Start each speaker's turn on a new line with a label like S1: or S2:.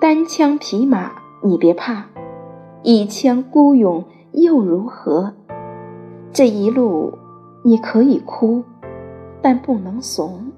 S1: 单枪匹马你别怕。一腔孤勇又如何？这一路你可以哭但不能怂。